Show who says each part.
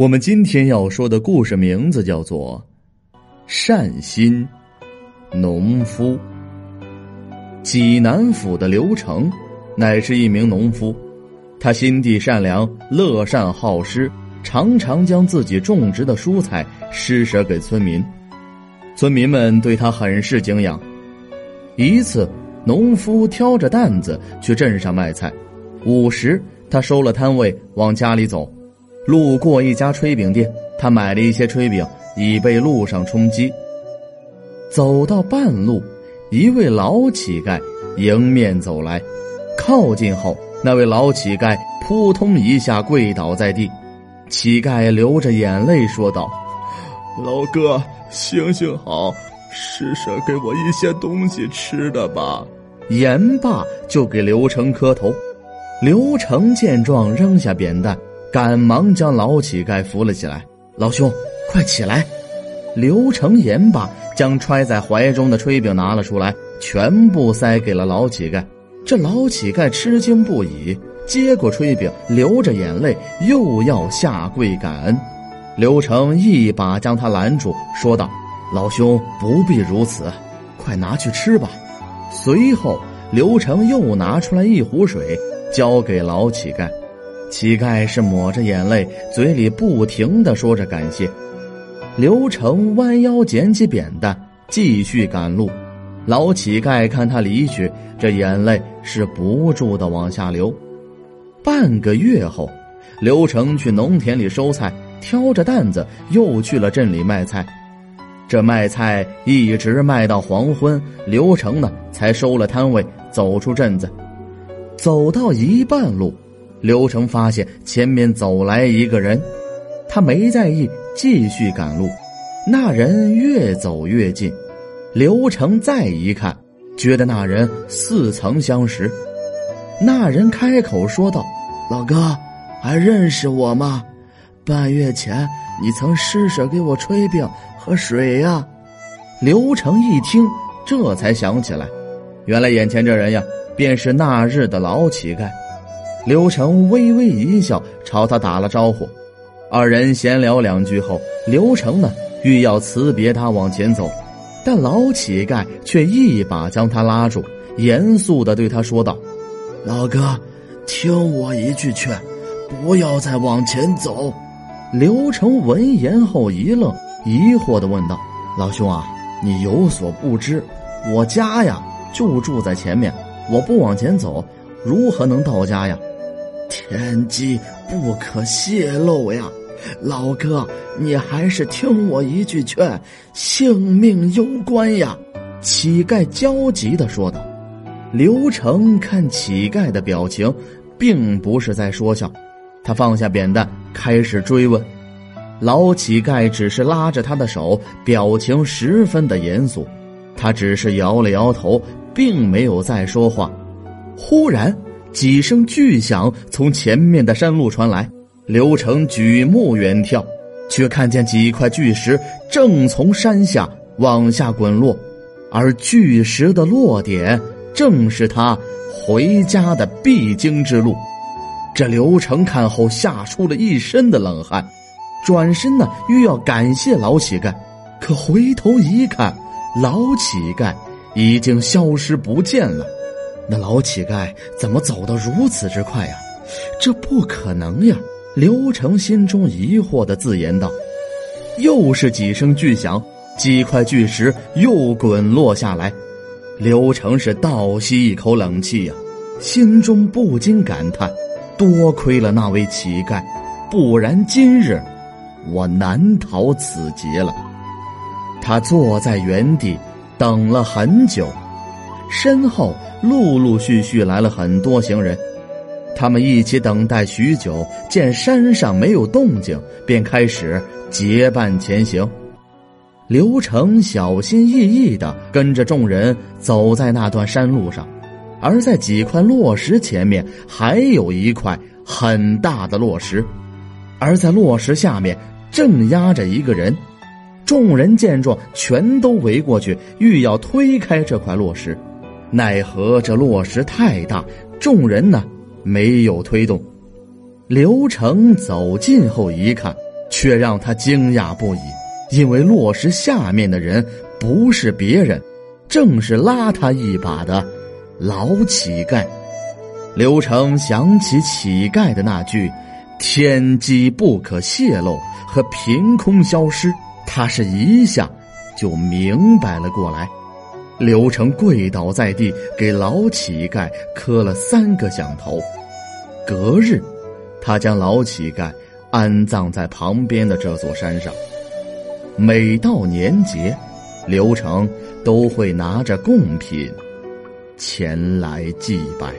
Speaker 1: 我们今天要说的故事名字叫做《善心农夫》。济南府的刘成乃是一名农夫，他心地善良，乐善好施，常常将自己种植的蔬菜施舍给村民。村民们对他很是敬仰。一次，农夫挑着担子去镇上卖菜，午时他收了摊位，往家里走。路过一家炊饼店，他买了一些炊饼，以备路上充饥。走到半路，一位老乞丐迎面走来，靠近后，那位老乞丐扑通一下跪倒在地，乞丐流着眼泪说道：“
Speaker 2: 老哥，行行好，施舍给我一些东西吃的吧。”
Speaker 1: 言罢，就给刘成磕头。刘成见状，扔下扁担。赶忙将老乞丐扶了起来，老兄，快起来！刘成言罢，将揣在怀中的炊饼拿了出来，全部塞给了老乞丐。这老乞丐吃惊不已，接过炊饼，流着眼泪，又要下跪感恩。刘成一把将他拦住，说道：“老兄不必如此，快拿去吃吧。”随后，刘成又拿出来一壶水，交给老乞丐。乞丐是抹着眼泪，嘴里不停的说着感谢。刘成弯腰捡起扁担，继续赶路。老乞丐看他离去，这眼泪是不住的往下流。半个月后，刘成去农田里收菜，挑着担子又去了镇里卖菜。这卖菜一直卖到黄昏，刘成呢才收了摊位，走出镇子。走到一半路。刘成发现前面走来一个人，他没在意，继续赶路。那人越走越近，刘成再一看，觉得那人似曾相识。那人开口说道：“
Speaker 3: 老哥，还认识我吗？半月前你曾施舍给我炊饼和水呀。”
Speaker 1: 刘成一听，这才想起来，原来眼前这人呀，便是那日的老乞丐。刘成微微一笑，朝他打了招呼。二人闲聊两句后，刘成呢欲要辞别他往前走，但老乞丐却一把将他拉住，严肃的对他说道：“
Speaker 3: 老哥，听我一句劝，不要再往前走。”
Speaker 1: 刘成闻言后一愣，疑惑的问道：“老兄啊，你有所不知，我家呀就住在前面，我不往前走，如何能到家呀？”
Speaker 3: 天机不可泄露呀，老哥，你还是听我一句劝，性命攸关呀！
Speaker 1: 乞丐焦急的说道。刘成看乞丐的表情，并不是在说笑，他放下扁担，开始追问。老乞丐只是拉着他的手，表情十分的严肃，他只是摇了摇头，并没有再说话。忽然。几声巨响从前面的山路传来，刘成举目远眺，却看见几块巨石正从山下往下滚落，而巨石的落点正是他回家的必经之路。这刘成看后吓出了一身的冷汗，转身呢欲要感谢老乞丐，可回头一看，老乞丐已经消失不见了。那老乞丐怎么走得如此之快呀？这不可能呀！刘成心中疑惑的自言道。又是几声巨响，几块巨石又滚落下来。刘成是倒吸一口冷气呀，心中不禁感叹：多亏了那位乞丐，不然今日我难逃此劫了。他坐在原地等了很久，身后。陆陆续续来了很多行人，他们一起等待许久，见山上没有动静，便开始结伴前行。刘成小心翼翼的跟着众人走在那段山路上，而在几块落石前面还有一块很大的落石，而在落石下面正压着一个人。众人见状，全都围过去，欲要推开这块落石。奈何这落石太大，众人呢没有推动。刘成走近后一看，却让他惊讶不已，因为落石下面的人不是别人，正是拉他一把的老乞丐。刘成想起乞丐的那句“天机不可泄露”和“凭空消失”，他是一下就明白了过来。刘成跪倒在地，给老乞丐磕了三个响头。隔日，他将老乞丐安葬在旁边的这座山上。每到年节，刘成都会拿着贡品前来祭拜。